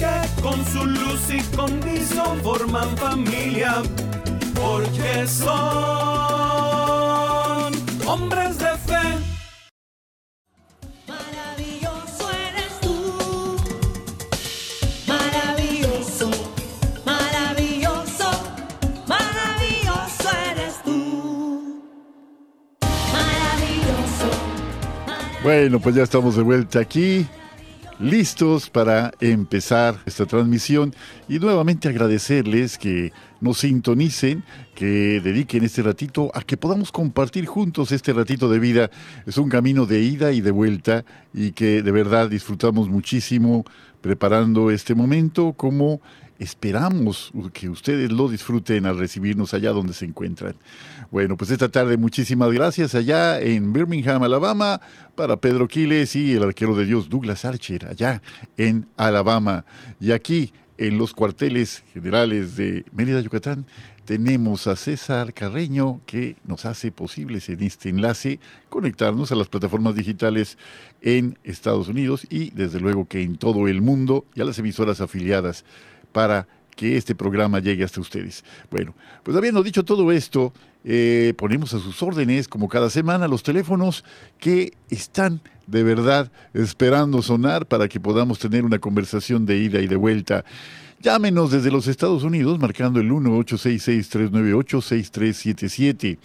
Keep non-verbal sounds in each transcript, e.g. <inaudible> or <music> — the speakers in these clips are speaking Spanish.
que con su luz y condición forman familia, porque son hombres de fe. Maravilloso eres tú, maravilloso, maravilloso, maravilloso eres tú, maravilloso. Bueno, pues ya estamos de vuelta aquí, listos para empezar esta transmisión y nuevamente agradecerles que nos sintonicen, que dediquen este ratito a que podamos compartir juntos este ratito de vida. Es un camino de ida y de vuelta y que de verdad disfrutamos muchísimo preparando este momento como esperamos que ustedes lo disfruten al recibirnos allá donde se encuentran. Bueno, pues esta tarde muchísimas gracias allá en Birmingham, Alabama, para Pedro Quiles y el arquero de Dios Douglas Archer, allá en Alabama. Y aquí, en los cuarteles generales de Mérida, Yucatán, tenemos a César Carreño que nos hace posibles en este enlace conectarnos a las plataformas digitales en Estados Unidos y desde luego que en todo el mundo y a las emisoras afiliadas para que este programa llegue hasta ustedes. Bueno, pues habiendo dicho todo esto, eh, ponemos a sus órdenes, como cada semana, los teléfonos que están de verdad esperando sonar para que podamos tener una conversación de ida y de vuelta. Llámenos desde los Estados Unidos marcando el 1-866-398-6377.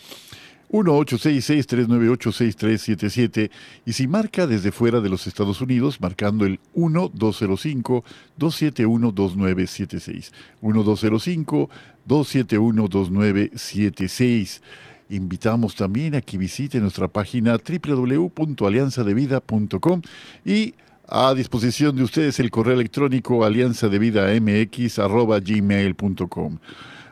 1-866-398-6377 y si marca desde fuera de los Estados Unidos, marcando el 1-205-271-2976. 1-205-271-2976. Invitamos también a que visite nuestra página www.alianzadevida.com y a disposición de ustedes el correo electrónico alianzadevidamx.gmail.com.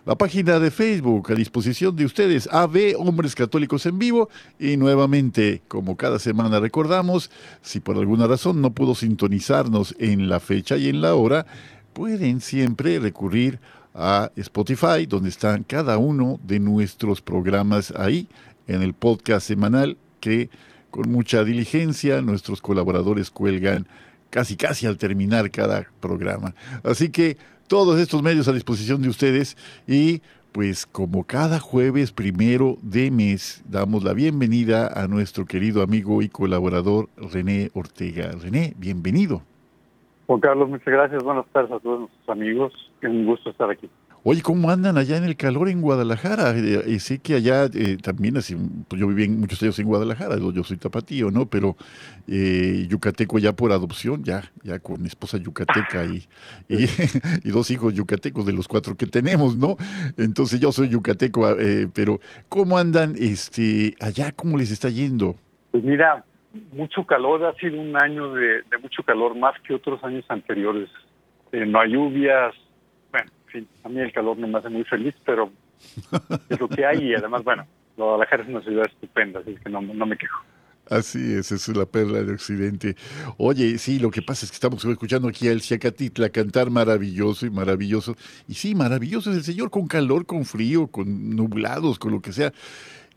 La página de Facebook a disposición de ustedes, AB Hombres Católicos en Vivo. Y nuevamente, como cada semana recordamos, si por alguna razón no pudo sintonizarnos en la fecha y en la hora, pueden siempre recurrir a Spotify, donde están cada uno de nuestros programas ahí, en el podcast semanal que con mucha diligencia nuestros colaboradores cuelgan casi casi al terminar cada programa. Así que todos estos medios a disposición de ustedes y pues como cada jueves primero de mes damos la bienvenida a nuestro querido amigo y colaborador René Ortega. René, bienvenido. Juan Carlos, muchas gracias. Buenas tardes a todos nuestros amigos. Es un gusto estar aquí. Oye, ¿cómo andan allá en el calor en Guadalajara? Y sé que allá eh, también, así, pues yo viví muchos años en Guadalajara, yo, soy tapatío, ¿no? Pero eh, yucateco ya por adopción, ya, ya con esposa yucateca y, <laughs> y, dos hijos yucatecos de los cuatro que tenemos, ¿no? Entonces yo soy yucateco, eh, pero ¿cómo andan este allá? ¿Cómo les está yendo? Pues mira, mucho calor, ha sido un año de, mucho calor, más que otros años anteriores. Eh, no hay lluvias, fin, a mí el calor no me hace muy feliz, pero es lo que hay y además, bueno, Guadalajara es una ciudad estupenda, así que no, no me quejo. Así es, es la perla de Occidente. Oye, sí, lo que pasa es que estamos escuchando aquí al Ciacatitla cantar maravilloso y maravilloso. Y sí, maravilloso es el Señor con calor, con frío, con nublados, con lo que sea.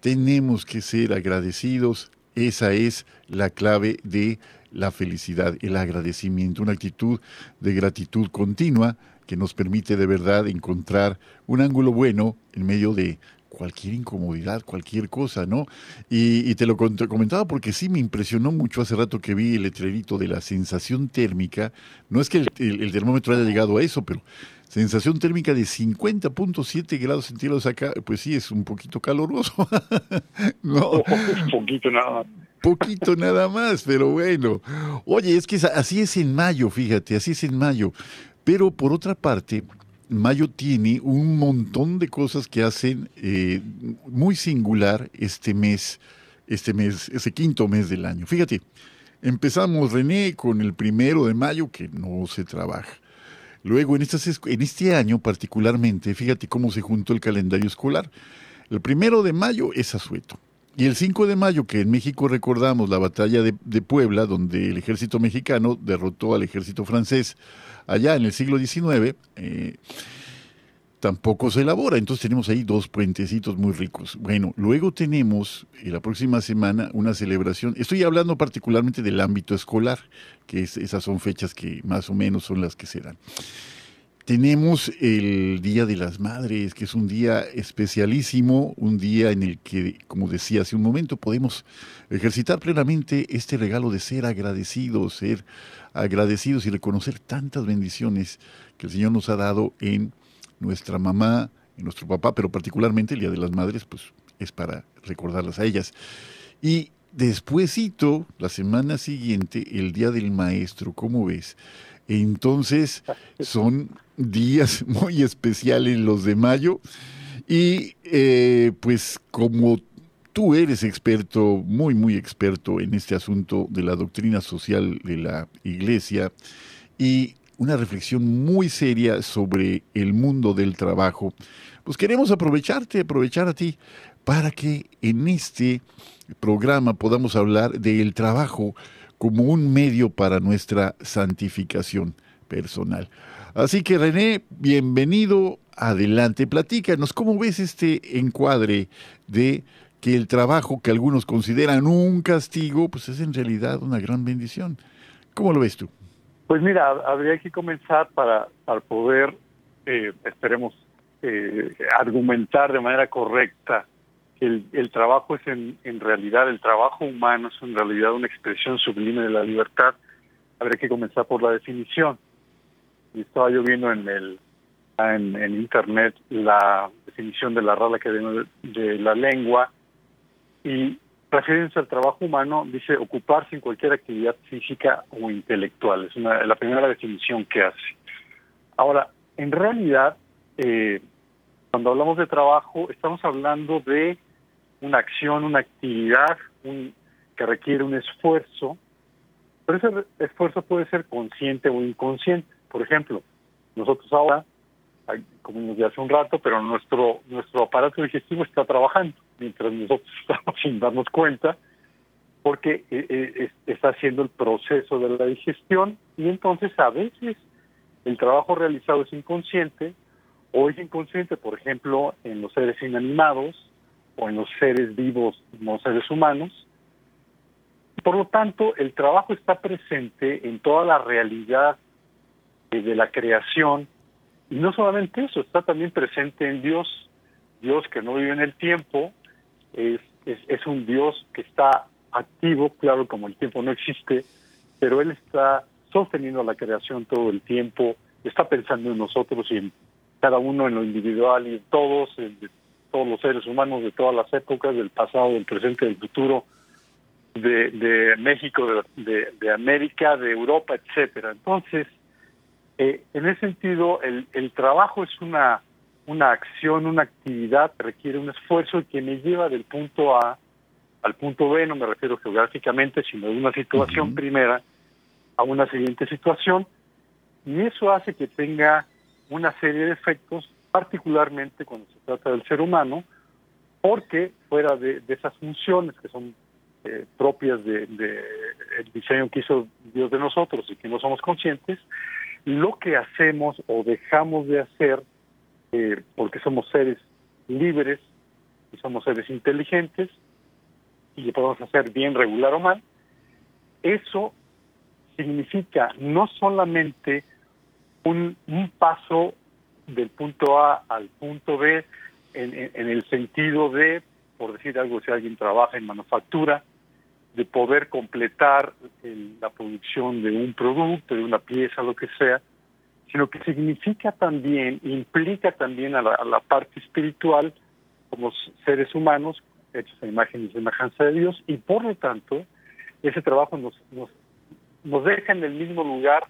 Tenemos que ser agradecidos. Esa es la clave de la felicidad, el agradecimiento, una actitud de gratitud continua que nos permite de verdad encontrar un ángulo bueno en medio de cualquier incomodidad, cualquier cosa, ¿no? Y, y te lo comentaba porque sí me impresionó mucho hace rato que vi el letrerito de la sensación térmica. No es que el, el- el termómetro haya llegado a eso, pero sensación térmica de 50.7 grados centígrados acá, pues sí, es un poquito caloroso. <laughs> ¿No? Un <laughs> poquito nada más. Poquito nada más, pero bueno. Oye, es que así es en mayo, fíjate, así es en mayo. Pero por otra parte, mayo tiene un montón de cosas que hacen eh, muy singular este mes, este mes, ese quinto mes del año. Fíjate, empezamos, René, con el primero de mayo, que no se trabaja. Luego, en, estas, en este año particularmente, fíjate cómo se juntó el calendario escolar. El primero de mayo es Asueto. Y el 5 de mayo, que en México recordamos la batalla de Puebla, donde el ejército mexicano derrotó al ejército francés allá en el siglo XIX, eh, tampoco se elabora. Entonces tenemos ahí dos puentecitos muy ricos. Bueno, luego tenemos eh, la próxima semana una celebración. Estoy hablando particularmente del ámbito escolar, que es- esas son fechas que más o menos son las que se dan. Tenemos el Día de las Madres, que es un día especialísimo, un día en el que, como decía hace un momento, podemos ejercitar plenamente este regalo de ser agradecidos, ser agradecidos y reconocer tantas bendiciones que el Señor nos ha dado en nuestra mamá, en nuestro papá, pero particularmente el Día de las Madres, pues es para recordarlas a ellas. Y despuésito, la semana siguiente, el Día del Maestro, ¿cómo ves? Entonces, <laughs> son días muy especiales los de mayo. Y eh, pues como tú eres experto, muy, muy experto en este asunto de la doctrina social de la iglesia y una reflexión muy seria sobre el mundo del trabajo, pues queremos aprovecharte, aprovechar a ti para que en este programa podamos hablar del trabajo como un medio para nuestra santificación personal. Así que René, bienvenido, adelante, platícanos, ¿cómo ves este encuadre de que el trabajo que algunos consideran un castigo, pues es en realidad una gran bendición? ¿Cómo lo ves tú? Pues mira, habría que comenzar para, para poder, eh, esperemos, eh, argumentar de manera correcta que el, trabajo es en, en realidad, el trabajo humano es en realidad una expresión sublime de la libertad. Habría que comenzar por la definición. Y estaba yo viendo en el en, internet la definición de la Real Academia de, de la Lengua y refiriéndose al trabajo humano, dice ocuparse en cualquier actividad física o intelectual. Es una, la primera definición que hace. Ahora, en realidad, eh, cuando hablamos de trabajo, estamos hablando de una acción, una actividad un, que requiere un esfuerzo, pero ese esfuerzo puede ser consciente o inconsciente. Por ejemplo, nosotros ahora, como nos hace un rato, pero nuestro nuestro aparato digestivo está trabajando mientras nosotros <laughs> estamos sin darnos cuenta, porque eh, está haciendo el proceso de la digestión y entonces a veces el trabajo realizado es inconsciente o es inconsciente, por ejemplo, en los seres inanimados o en los seres vivos, no seres humanos. Por lo tanto, el trabajo está presente en toda la realidad de la creación y no solamente eso, está también presente en Dios, Dios que no vive en el tiempo, es, es, es, un Dios que está activo, claro, como el tiempo no existe, pero Él está sosteniendo la creación todo el tiempo, está pensando en nosotros y en cada uno en lo individual y en todos, en todos los seres humanos de todas las épocas, del pasado, del presente, del futuro, de, de México, de, de, de América, de Europa, etcétera. Entonces, eh, en ese sentido, el, el trabajo es una, una acción, una actividad requiere un esfuerzo que me lleva del punto A al punto B, no me refiero geográficamente, sino de una situación uh -huh. primera a una siguiente situación, y eso hace que tenga una serie de efectos, particularmente cuando se trata del ser humano, porque fuera de, de esas funciones que son eh, propias del de, el diseño que hizo Dios de nosotros y que no somos conscientes, lo que hacemos o dejamos de hacer, eh, porque somos seres libres y somos seres inteligentes, y lo podemos hacer bien, regular o mal, eso significa no solamente un, un paso del punto A al punto B en, en, en, el sentido de, por decir algo, si alguien trabaja en manufactura, de poder completar el, la producción de un producto, de una pieza, lo que sea, sino que significa también, implica también a la, a la parte espiritual como seres humanos, hechos a imagen y semejanza de Dios, y por lo tanto, ese trabajo nos, nos, nos deja en el mismo lugar,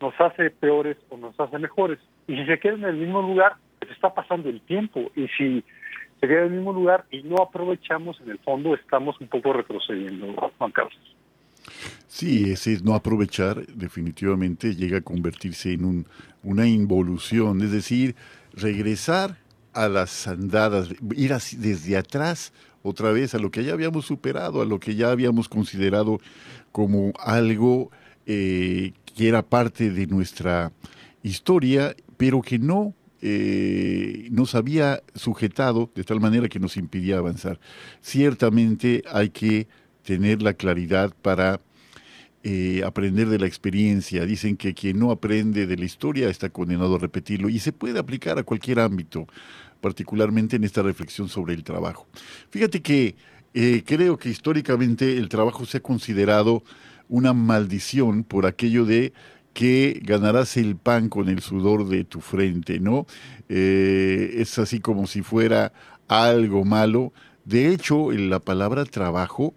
nos hace peores o nos hace mejores. Y si se queda en el mismo lugar, pues está pasando el tiempo. Y si se queda en el mismo lugar y no aprovechamos, en el fondo estamos un poco retrocediendo, Juan Carlos. Sí, ese es no aprovechar definitivamente llega a convertirse en un, una involución, es decir, regresar a las andadas, ir así desde atrás otra vez a lo que ya habíamos superado, a lo que ya habíamos considerado como algo eh, que era parte de nuestra historia, pero que no eh, nos había sujetado de tal manera que nos impidía avanzar. Ciertamente hay que tener la claridad para eh, aprender de la experiencia. Dicen que quien no aprende de la historia está condenado a repetirlo y se puede aplicar a cualquier ámbito, particularmente en esta reflexión sobre el trabajo. Fíjate que eh, creo que históricamente el trabajo se ha considerado una maldición por aquello de que ganarás el pan con el sudor de tu frente, ¿no? Eh, es así como si fuera algo malo. De hecho, la palabra trabajo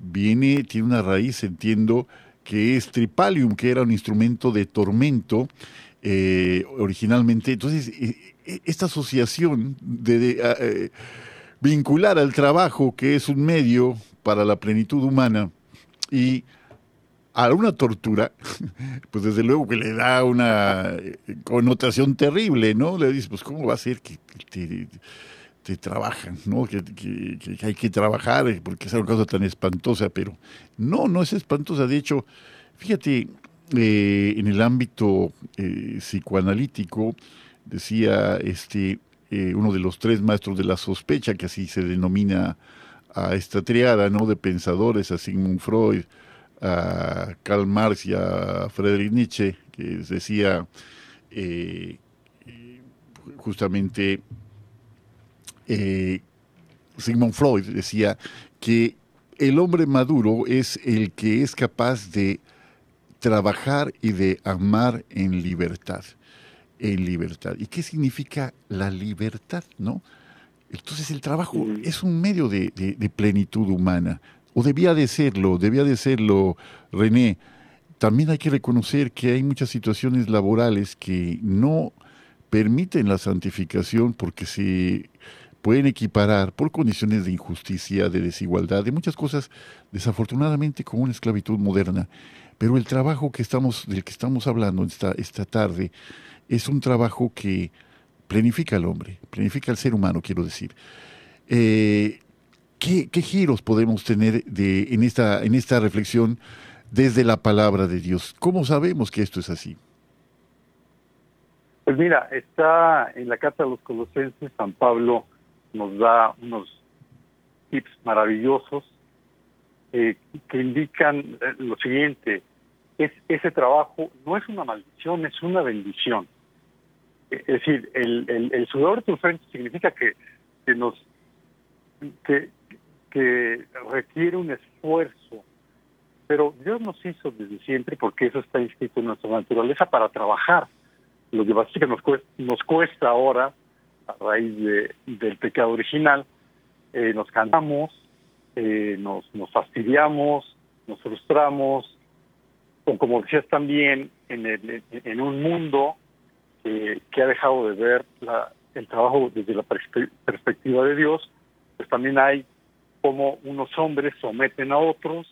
viene, tiene una raíz, entiendo, que es tripalium, que era un instrumento de tormento eh, originalmente. Entonces, eh, esta asociación de, vincular al trabajo, que es un medio para la plenitud humana, y a una tortura, <laughs> pues desde luego que le da una eh, connotación terrible, ¿no? Le dices, pues ¿cómo va a ser que te, trabajan, ¿no? Que, hay que trabajar eh, porque es una cosa tan espantosa, pero no, no es espantosa. De hecho, fíjate, eh, en el ámbito psicoanalítico, decía este uno de los tres maestros de la sospecha, que así se denomina a esta triada, ¿no? De pensadores, a Sigmund Freud, a Karl Marx y a Friedrich Nietzsche, que decía eh, justamente eh, Sigmund Freud decía que el hombre maduro es el que es capaz de trabajar y de amar en libertad. En libertad. ¿Y qué significa la libertad? ¿No? Entonces el trabajo es un medio de plenitud humana o debía de serlo, debía de serlo, René. También hay que reconocer que hay muchas situaciones laborales que no permiten la santificación porque se pueden equiparar por condiciones de injusticia, de desigualdad, de muchas cosas, desafortunadamente, con una esclavitud moderna. Pero el trabajo del que estamos hablando esta, esta tarde es un trabajo que planifica al hombre, planifica al ser humano, quiero decir. Eh, ¿Qué, giros podemos tener de, en, esta, en esta reflexión desde la palabra de Dios? ¿Cómo sabemos que esto es así? Pues mira, está en la carta de los Colosenses, San Pablo nos da unos tips maravillosos eh, que indican eh, lo siguiente, es, ese trabajo no es una maldición, es una bendición. Es decir, el, el, sudor de tu frente significa que, que nos que, que requiere un esfuerzo, pero Dios nos hizo desde siempre, porque eso está inscrito en nuestra naturaleza, para trabajar. Lo que pasa es que nos cuesta, nos cuesta ahora, a raíz de, del pecado original, eh, nos cansamos, eh, nos, nos fastidiamos, nos frustramos, o como decías también, en, el, en un mundo que ha dejado de ver la, el trabajo desde la perspectiva de Dios, pues también hay cómo unos hombres someten a otros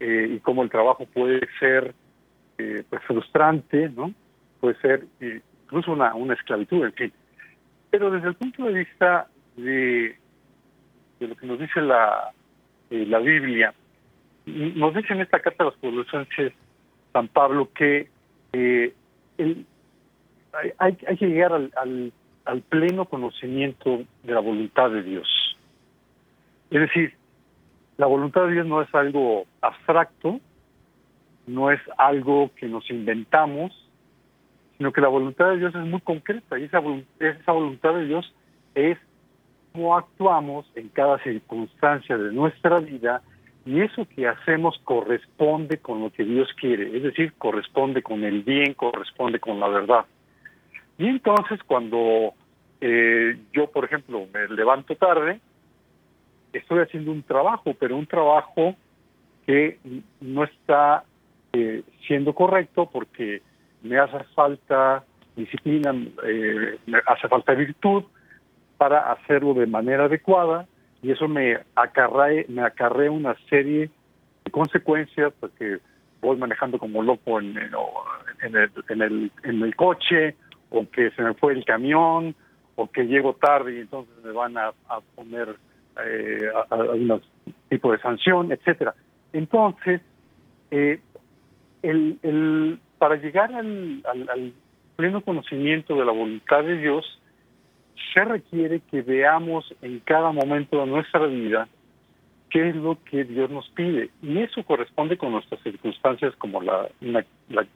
eh, y cómo el trabajo puede ser eh, pues frustrante, ¿no? Puede ser eh, incluso una, esclavitud, en fin. Pero desde el punto de vista de, lo que nos dice la, Biblia, nos dice en esta carta de los Colosenses San Pablo que hay, que llegar al pleno conocimiento de la voluntad de Dios es decir, la voluntad de Dios no es algo abstracto, no es algo que nos inventamos, sino que la voluntad de Dios es muy concreta y esa, voluntad de Dios es cómo actuamos en cada circunstancia de nuestra vida y eso que hacemos corresponde con lo que Dios quiere, es decir, corresponde con el bien, corresponde con la verdad. Y entonces cuando eh, yo, por ejemplo, me levanto tarde, estoy haciendo un trabajo, pero un trabajo que no está eh, siendo correcto porque me hace falta disciplina, eh, me hace falta virtud para hacerlo de manera adecuada y eso me acarrea, me acarrea una serie de consecuencias, porque voy manejando como loco en, en, en el, en, el, en el coche, o que se me fue el camión, o que llego tarde y entonces me van a, a poner eh, a- a- algún tipo de sanción, etcétera. Entonces, eh, el, el, para llegar al, al- al pleno conocimiento de la voluntad de Dios, se requiere que veamos en cada momento de nuestra vida qué es lo que Dios nos pide. Y eso corresponde con nuestras circunstancias, como la, una- la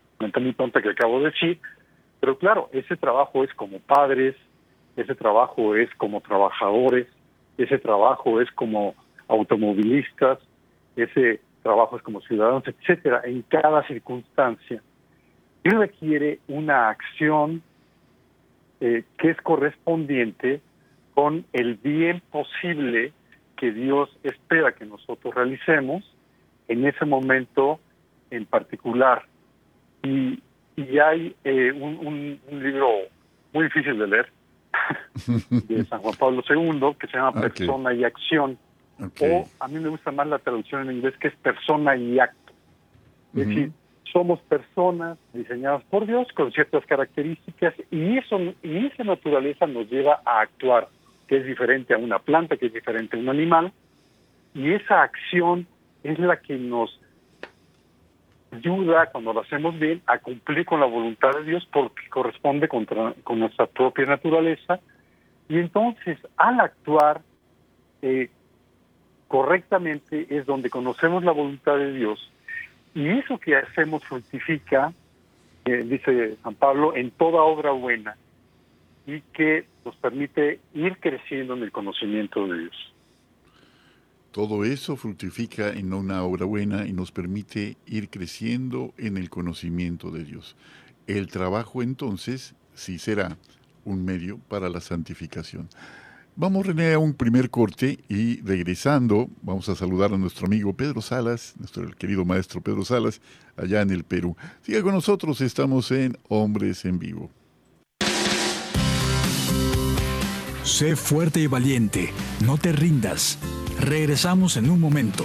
muy tonta que acabo de decir. Pero claro, ese trabajo es como padres, ese trabajo es como trabajadores, ese trabajo es como automovilistas, ese trabajo es como ciudadanos, etcétera, en cada circunstancia. Y requiere una acción eh, que es correspondiente con el bien posible que Dios espera que nosotros realicemos en ese momento en particular. Y, hay eh, un libro muy difícil de leer <laughs> de San Juan Pablo II que se llama Ok. Persona y Acción. O a mí me gusta más la traducción en inglés que es persona y acto. Es decir, somos personas diseñadas por Dios con ciertas características y eso y esa naturaleza nos lleva a actuar, que es diferente a una planta, que es diferente a un animal, y esa acción es la que nos ayuda cuando lo hacemos bien a cumplir con la voluntad de Dios porque corresponde contra- con nuestra propia naturaleza y entonces al actuar eh, correctamente es donde conocemos la voluntad de Dios y eso que hacemos fructifica, eh, dice San Pablo, en toda obra buena y que nos permite ir creciendo en el conocimiento de Dios. Todo eso fructifica en una obra buena y nos permite ir creciendo en el conocimiento de Dios. El trabajo entonces sí será un medio para la santificación. Vamos, René, a un primer corte y regresando vamos a saludar a nuestro amigo Pedro Salas, nuestro querido maestro Pedro Salas, allá en el Perú. Siga con nosotros, estamos en Hombres en Vivo. Sé fuerte y valiente, no te rindas. Regresamos en un momento.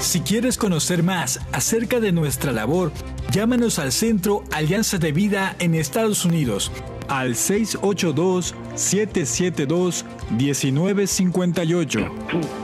Si quieres conocer más acerca de nuestra labor, llámanos al Centro Alianza de Vida en Estados Unidos al 682-772-1958.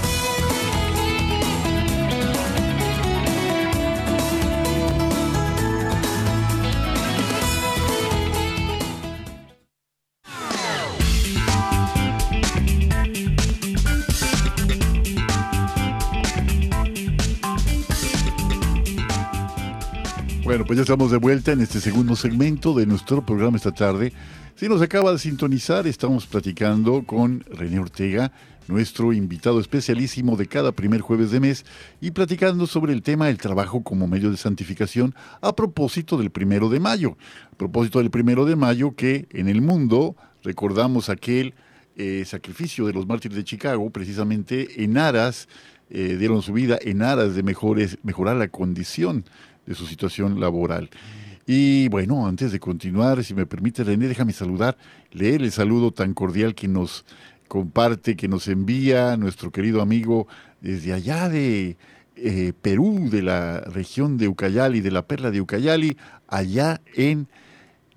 Pues ya estamos de vuelta en este segundo segmento de nuestro programa esta tarde. Si nos acaba de sintonizar, estamos platicando con René Ortega, nuestro invitado especialísimo de cada primer jueves de mes, y platicando sobre el tema del trabajo como medio de santificación a propósito del primero de mayo. A propósito del primero de mayo que en el mundo recordamos aquel eh, sacrificio de los mártires de Chicago, precisamente en aras, eh, dieron su vida en aras de mejores, mejorar la condición de su situación laboral. Y bueno, antes de continuar, si me permite René, déjame saludar, leer el saludo tan cordial que nos comparte, que nos envía nuestro querido amigo desde allá de eh, Perú, de la región de Ucayali, de la perla de Ucayali, allá en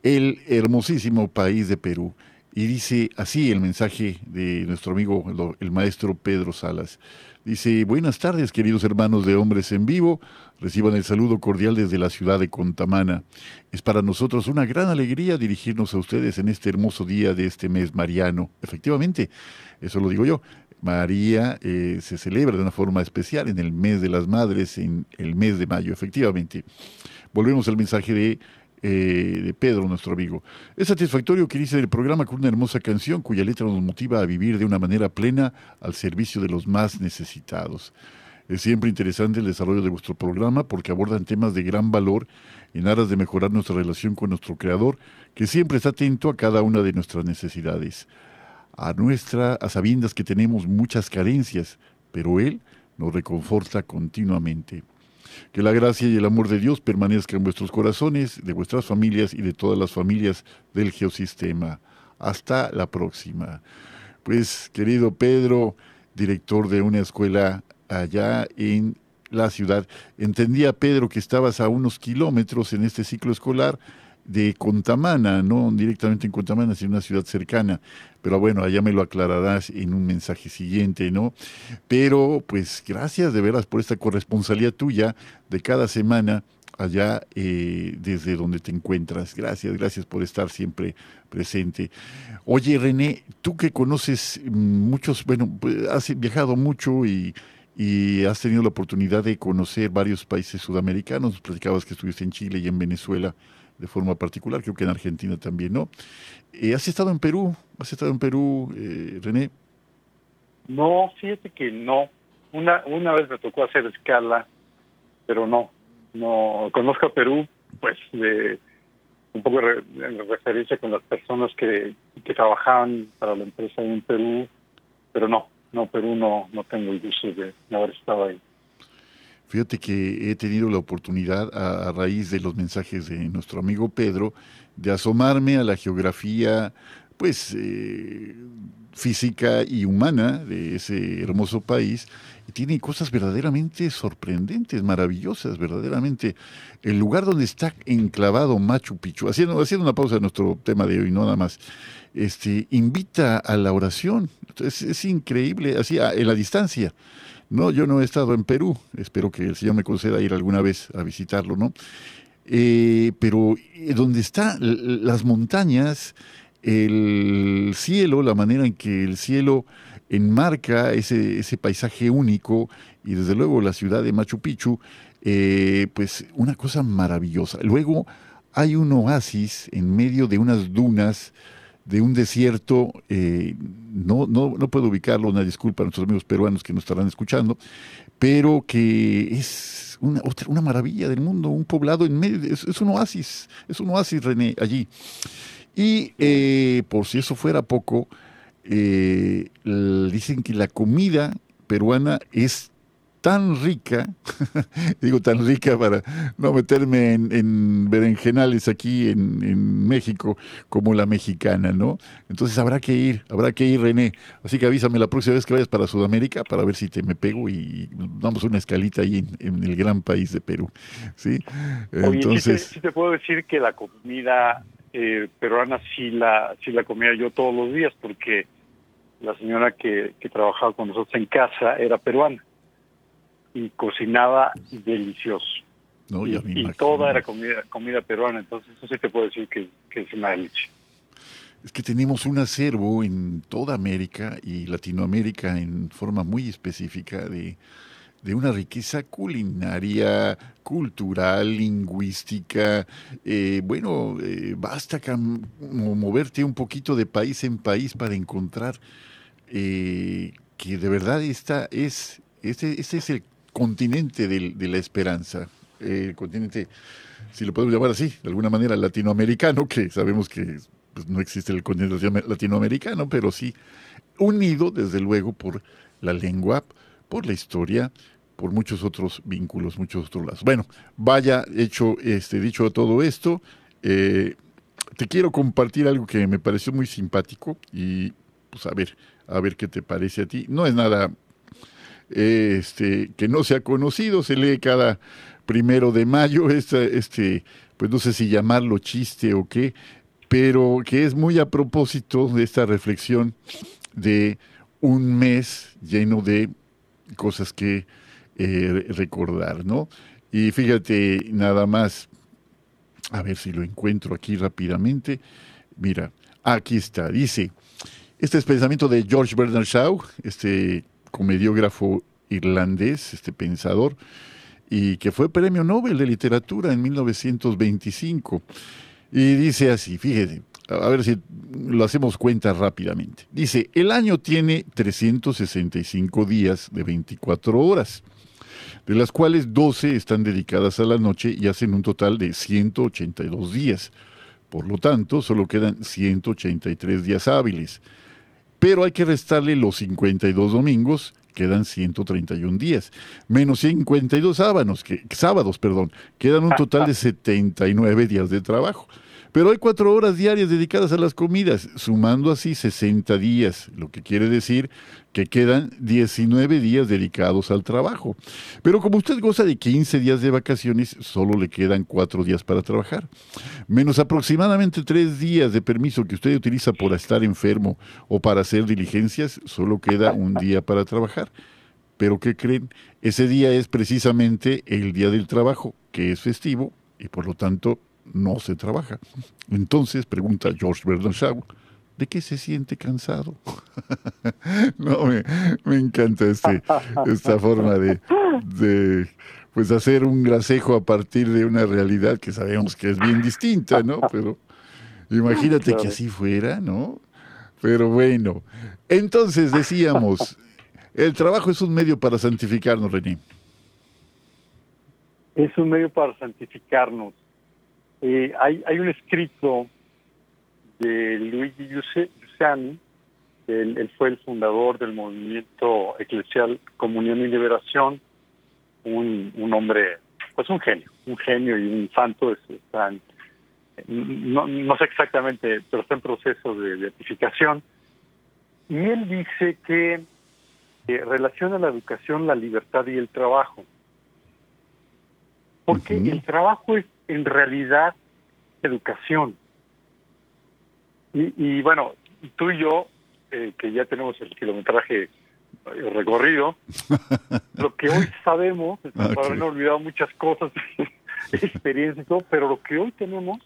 el hermosísimo país de Perú. Y dice así el mensaje de nuestro amigo el maestro Pedro Salas. Dice, buenas tardes queridos hermanos de Hombres en Vivo, reciban el saludo cordial desde la ciudad de Contamana. Es para nosotros una gran alegría dirigirnos a ustedes en este hermoso día de este mes mariano. Efectivamente, eso lo digo yo. María eh, se celebra de una forma especial en el mes de las madres, en el mes de mayo, efectivamente. Volvemos al mensaje de eh, de Pedro, nuestro amigo. Es satisfactorio que inicie el programa con una hermosa canción cuya letra nos motiva a vivir de una manera plena al servicio de los más necesitados. Es siempre interesante el desarrollo de vuestro programa porque abordan temas de gran valor en aras de mejorar nuestra relación con nuestro Creador, que siempre está atento a cada una de nuestras necesidades. A nuestra, a sabiendas que tenemos muchas carencias, pero Él nos reconforta continuamente. Que la gracia y el amor de Dios permanezcan en vuestros corazones, de vuestras familias y de todas las familias del geosistema. Hasta la próxima. Pues, querido Pedro, director de una escuela allá en la ciudad, entendía Pedro que estabas a unos kilómetros en este ciclo escolar de Contamana, no directamente en Contamana, sino en una ciudad cercana. Pero bueno, allá me lo aclararás en un mensaje siguiente, ¿no? Pero pues gracias de veras por esta corresponsalía tuya de cada semana allá eh, desde donde te encuentras. Gracias, gracias por estar siempre presente. Oye, René, tú que conoces muchos, bueno, pues, has viajado mucho y, y has tenido la oportunidad de conocer varios países sudamericanos. Platicabas que estuviste en Chile y en Venezuela de forma particular, creo que en Argentina también, ¿no? Eh, ¿Has estado en Perú? ¿Has estado en Perú, eh, René? No, fíjate que no. Una, una vez me tocó hacer escala, pero no. No conozco a Perú, pues, de un poco re- en referencia con las personas que, que trabajaban para la empresa en Perú, pero no, no, Perú no, no tengo el gusto de, haber estado ahí. Fíjate que he tenido la oportunidad, a, a raíz de los mensajes de nuestro amigo Pedro, de asomarme a la geografía, pues, eh, física y humana de ese hermoso país. Tiene cosas verdaderamente sorprendentes, maravillosas, verdaderamente. El lugar donde está enclavado Machu Picchu, haciendo, haciendo una pausa a nuestro tema de hoy, no nada más, este, invita a la oración. Es, es increíble, así, a- en la distancia. No, yo no he estado en Perú. Espero que el Señor me conceda ir alguna vez a visitarlo, ¿no? Eh, pero eh, donde están las montañas, el cielo, la manera en que el cielo enmarca ese, ese paisaje único y desde luego la ciudad de Machu Picchu, eh, pues una cosa maravillosa. Luego hay un oasis en medio de unas dunas de un desierto, eh, no, no, no puedo ubicarlo, una disculpa a nuestros amigos peruanos que nos estarán escuchando, pero que es una, una maravilla del mundo, un poblado en medio, es, es un oasis, es un oasis, René, allí. Y eh, por si eso fuera poco, eh, dicen que la comida peruana es tan rica, <laughs> digo tan rica para no meterme en, en berenjenales aquí en, en México como la mexicana, ¿no? Entonces habrá que ir, habrá que ir, René. Así que avísame la próxima vez que vayas para Sudamérica para ver si te me pego y damos una escalita ahí en, en el gran país de Perú, ¿sí? Oye, sí te, Entonces, sí te puedo decir que la comida eh, peruana sí la, sí la comía yo todos los días porque la señora que, que trabajaba con nosotros en casa era peruana y cocinaba delicioso. no, y, toda era comida comida peruana, entonces eso sí te puedo decir que, que es una delicia. Es que tenemos un acervo en toda América y Latinoamérica en forma muy específica de, de una riqueza culinaria, cultural, lingüística. Eh, bueno, eh, basta moverte un poquito de país en país para encontrar eh, que de verdad esta es, este, este es el continente de la esperanza, el continente, si lo podemos llamar así, de alguna manera latinoamericano, que sabemos que pues, no existe el continente latinoamericano, pero sí unido, desde luego, por la lengua, por la historia, por muchos otros vínculos, muchos otros lazos. Bueno, vaya hecho, este, dicho todo esto, eh, te quiero compartir algo que me pareció muy simpático y pues a ver, a ver qué te parece a ti. No es nada este, que no sea conocido, se lee cada primero de mayo, <laughs> este, pues no sé si llamarlo chiste o qué, pero que es muy a propósito de esta reflexión de un mes lleno de cosas que eh, recordar, ¿no? Y fíjate nada más, a ver si lo encuentro aquí rápidamente. Mira, aquí está, dice, este es pensamiento de George Bernard Shaw, este comediógrafo irlandés, este pensador, y que fue premio Nobel de Literatura en 1925. Y dice así, fíjese, a ver si lo hacemos cuenta rápidamente. Dice, el año tiene 365 días de 24 horas, de las cuales 12 están dedicadas a la noche y hacen un total de 182 días. Por lo tanto, solo quedan 183 días hábiles. Pero hay que restarle los 52 domingos, quedan 131 días, menos 52 sábados, que, sábados, perdón, quedan un total de 79 días de trabajo. Pero hay cuatro horas diarias dedicadas a las comidas, sumando así 60 días, lo que quiere decir que quedan 19 días dedicados al trabajo. Pero como usted goza de 15 días de vacaciones, solo le quedan cuatro días para trabajar. Menos aproximadamente tres días de permiso que usted utiliza por estar enfermo o para hacer diligencias, solo queda un día para trabajar. Pero ¿qué creen? Ese día es precisamente el día del trabajo, que es festivo y por lo tanto no se trabaja. Entonces, pregunta George Bernard Shaw, ¿de qué se siente cansado? <laughs> no, me, encanta este, esta forma de, pues hacer un grasejo a partir de una realidad que sabemos que es bien distinta, ¿no? Pero imagínate que así fuera, ¿no? Pero bueno, entonces decíamos, el trabajo es un medio para santificarnos, René. Es un medio para santificarnos. Eh, hay, hay un escrito de Luigi Giussani, él, él, fue el fundador del movimiento eclesial Comunión y Liberación, un, un hombre, pues un genio, un genio y un santo, es, están, no, no sé exactamente, pero está en proceso de beatificación. Y él dice que eh, relaciona la educación, la libertad y el trabajo. Porque el trabajo es en realidad educación. Y, y bueno, tú y yo, eh, que ya tenemos el kilometraje recorrido, <laughs> lo que hoy sabemos, okay. haber olvidado muchas cosas, <laughs> experiencias y todo, pero lo que hoy tenemos,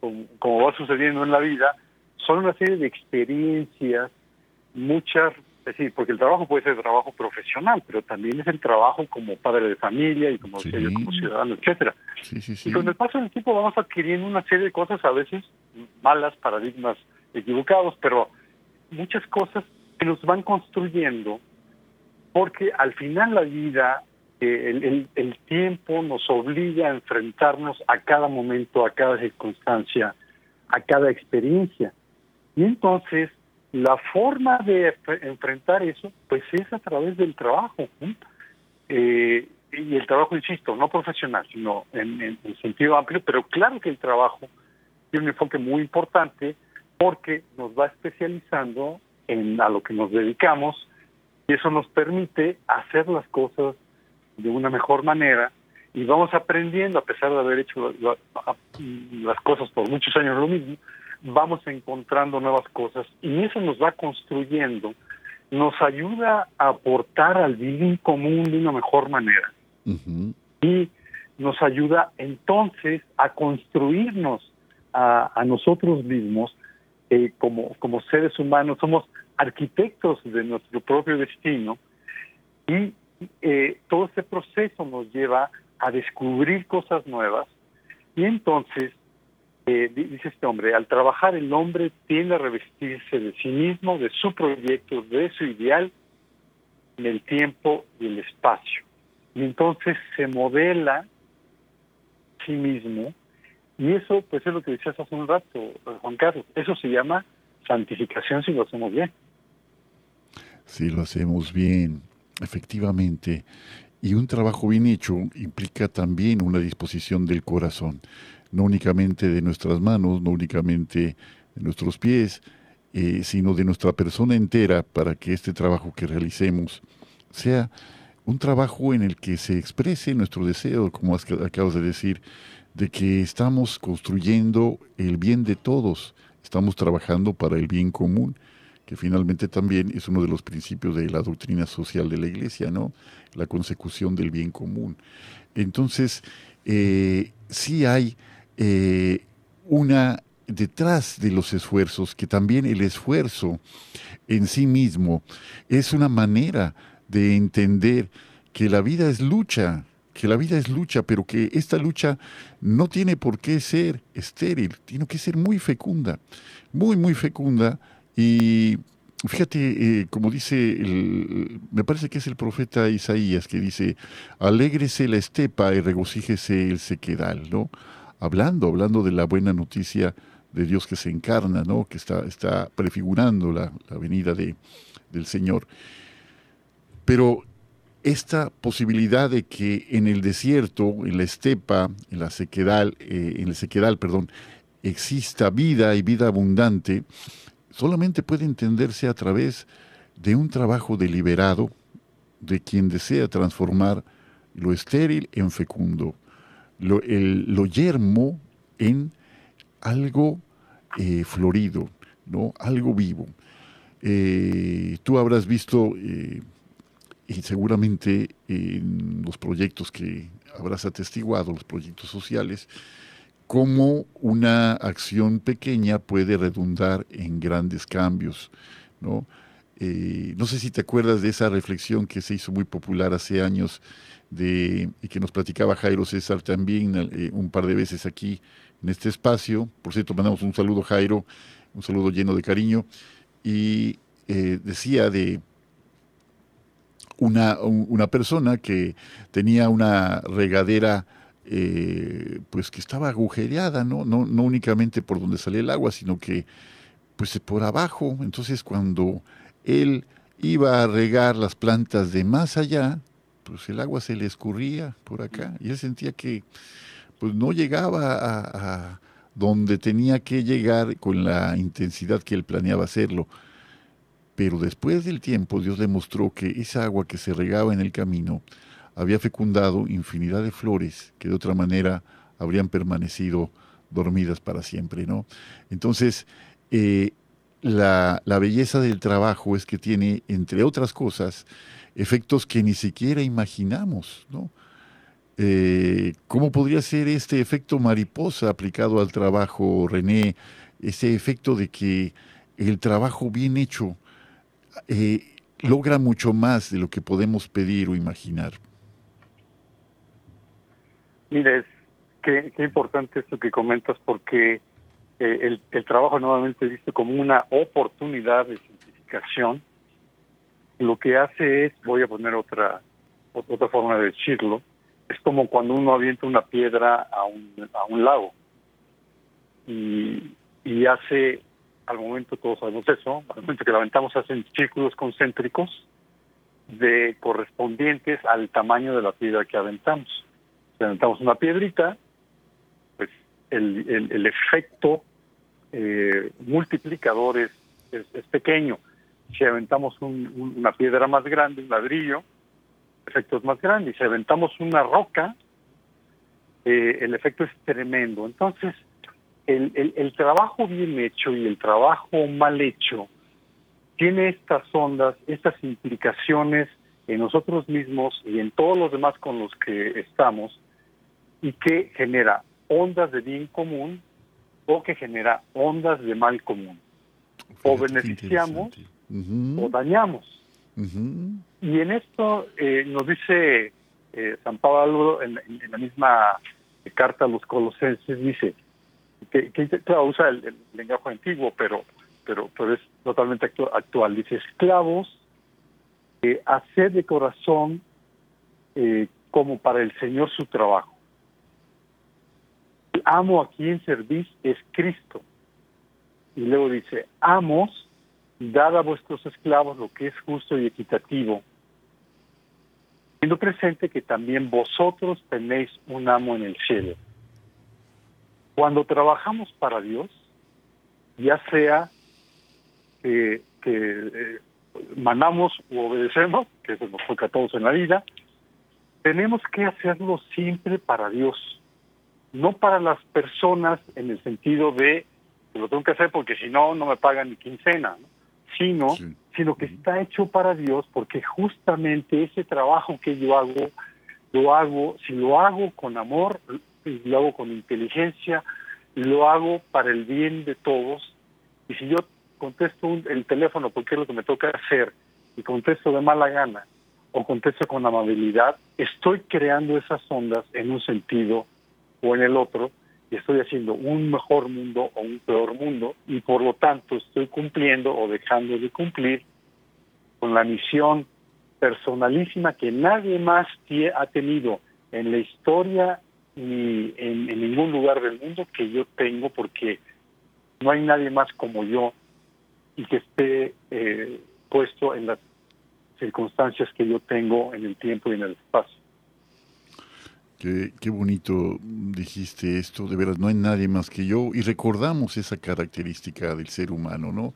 como, como va sucediendo en la vida, son una serie de experiencias, muchas es decir, porque el trabajo puede ser trabajo profesional, pero también es el trabajo como padre de familia y como, sí. yo, como ciudadano, etcétera. Sí, sí, y con el paso del tiempo vamos adquiriendo una serie de cosas, a veces malas, paradigmas equivocados, pero muchas cosas que nos van construyendo, porque al final la vida, eh, el, el, el tiempo nos obliga a enfrentarnos a cada momento, a cada circunstancia, a cada experiencia. Y entonces la forma de enfrentar eso, pues es a través del trabajo. Eh, y el trabajo, insisto, no profesional, sino en, en, en, sentido amplio, pero claro que el trabajo tiene un enfoque muy importante porque nos va especializando en a lo que nos dedicamos y eso nos permite hacer las cosas de una mejor manera y vamos aprendiendo, a pesar de haber hecho las cosas por muchos años lo mismo, vamos encontrando nuevas cosas y eso nos va construyendo, nos ayuda a aportar al bien común de una mejor manera. Uh -huh. Y nos ayuda entonces a construirnos a, a nosotros mismos eh, como, como seres humanos, somos arquitectos de nuestro propio destino y eh, todo este proceso nos lleva a descubrir cosas nuevas y entonces eh, dice este hombre, al trabajar el hombre tiende a revestirse de sí mismo, de su proyecto, de su ideal en el tiempo y el espacio. Y entonces se modela sí mismo, y eso pues es lo que decías hace un rato, Juan Carlos, eso se llama santificación si lo hacemos bien. Si lo hacemos bien, efectivamente. Y un trabajo bien hecho implica también una disposición del corazón no únicamente de nuestras manos, no únicamente de nuestros pies, eh, sino de nuestra persona entera para que este trabajo que realicemos sea un trabajo en el que se exprese nuestro deseo, como acabas de decir, de que estamos construyendo el bien de todos, estamos trabajando para el bien común, que finalmente también es uno de los principios de la doctrina social de la Iglesia, ¿no? La consecución del bien común. Entonces, eh, sí hay eh, una detrás de los esfuerzos, que también el esfuerzo en sí mismo es una manera de entender que la vida es lucha, que la vida es lucha, pero que esta lucha no tiene por qué ser estéril, tiene que ser muy fecunda, muy, muy fecunda. Y fíjate, eh, como dice, el, me parece que es el profeta Isaías que dice, alégrese la estepa y regocíjese el sequedal, ¿no? Hablando, hablando de la buena noticia de Dios que se encarna, ¿no? Que está, está prefigurando la, la venida de, del Señor. Pero esta posibilidad de que en el desierto, en la estepa, en la sequedal, eh, en el sequedal, perdón, exista vida y vida abundante, solamente puede entenderse a través de un trabajo deliberado de quien desea transformar lo estéril en fecundo, lo, lo yermo en algo eh, florido, ¿no? algo vivo. Eh, tú habrás visto eh, y seguramente en los proyectos que habrás atestiguado, los proyectos sociales, cómo una acción pequeña puede redundar en grandes cambios, ¿no? Eh, no sé si te acuerdas de esa reflexión que se hizo muy popular hace años de, y que nos platicaba Jairo César también eh, un par de veces aquí en este espacio. Por cierto, mandamos un saludo Jairo, un saludo lleno de cariño. Y eh, decía de una, una persona que tenía una regadera eh, pues que estaba agujereada, ¿no? ¿no? No únicamente por donde salía el agua, sino que pues por abajo. Entonces cuando él iba a regar las plantas de más allá, pues el agua se le escurría por acá y él sentía que pues no llegaba a, a donde tenía que llegar con la intensidad que él planeaba hacerlo. Pero después del tiempo Dios le mostró que esa agua que se regaba en el camino había fecundado infinidad de flores que de otra manera habrían permanecido dormidas para siempre, ¿no? Entonces, eh, la, la, belleza del trabajo es que tiene, entre otras cosas, efectos que ni siquiera imaginamos, ¿no? Eh, ¿Cómo podría ser este efecto mariposa aplicado al trabajo, René? Ese efecto de que el trabajo bien hecho eh, logra mucho más de lo que podemos pedir o imaginar. Mire, qué, qué importante esto que comentas porque eh, el, el, trabajo nuevamente visto como una oportunidad de simplificación. Lo que hace es, voy a poner otra otra forma de decirlo, es como cuando uno avienta una piedra a un, a un lago y, y hace, al momento todos sabemos eso, al momento que la aventamos hacen círculos concéntricos de correspondientes al tamaño de la piedra que aventamos. Si aventamos una piedrita, pues el, el, el efecto eh, multiplicador es, pequeño. Si aventamos un, un, una piedra más grande, un ladrillo, efecto es más grande. Si aventamos una roca, eh, el efecto es tremendo. Entonces, el, el, el, trabajo bien hecho y el trabajo mal hecho tiene estas ondas, estas implicaciones en nosotros mismos y en todos los demás con los que estamos y que genera ondas de bien común o que genera ondas de mal común. O beneficiamos uh -huh. o dañamos. Uh -huh. Y en esto eh, nos dice eh, San Pablo en, en, en, la misma carta a los colosenses, dice, que, que claro, usa el, el, lenguaje antiguo, pero, pero, pero es totalmente actu actual. Dice, esclavos, eh, hacer de corazón como para el Señor su trabajo. Amo a quien servís es Cristo. Y luego dice, amos, dad a vuestros esclavos lo que es justo y equitativo, siendo presente que también vosotros tenéis un amo en el cielo. Cuando trabajamos para Dios, ya sea que, que eh, mandamos u obedecemos, que eso nos toca a todos en la vida, tenemos que hacerlo siempre para Dios, no para las personas en el sentido de que lo tengo que hacer porque si no, no me pagan ni quincena, ¿no? sino, sí. sino que está hecho para Dios porque justamente ese trabajo que yo hago, lo hago, si lo hago con amor, lo hago con inteligencia, lo hago para el bien de todos, y si yo contesto un, el teléfono porque es lo que me toca hacer, y contesto de mala gana, o contesto con amabilidad, estoy creando esas ondas en un sentido o en el otro y estoy haciendo un mejor mundo o un peor mundo y por lo tanto estoy cumpliendo o dejando de cumplir con la misión personalísima que nadie más ha tenido en la historia ni en, en ningún lugar del mundo que yo tengo porque no hay nadie más como yo y que esté eh, puesto en las circunstancias que yo tengo en el tiempo y en el espacio. Qué, bonito dijiste esto, de veras, no hay nadie más que yo. Y recordamos esa característica del ser humano, ¿no?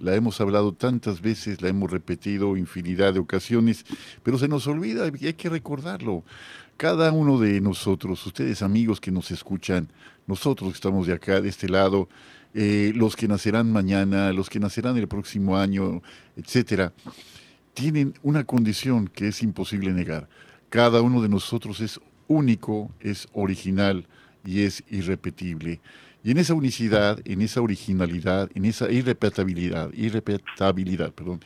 La hemos hablado tantas veces, la hemos repetido infinidad de ocasiones, pero se nos olvida y hay que recordarlo. Cada uno de nosotros, ustedes amigos que nos escuchan, nosotros que estamos de acá, de este lado, eh, los que nacerán mañana, los que nacerán el próximo año, etcétera, tienen una condición que es imposible negar. Cada uno de nosotros es único, es original y es irrepetible. Y en esa unicidad, en esa originalidad, en esa irrepetibilidad, irrepetibilidad, perdón,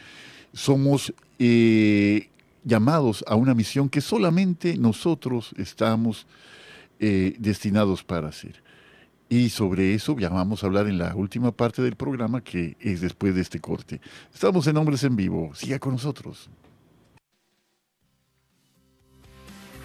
somos eh, llamados a una misión que solamente nosotros estamos eh, destinados para hacer. Y sobre eso ya vamos a hablar en la última parte del programa, que es después de este corte. Estamos en Hombres en Vivo. Siga con nosotros.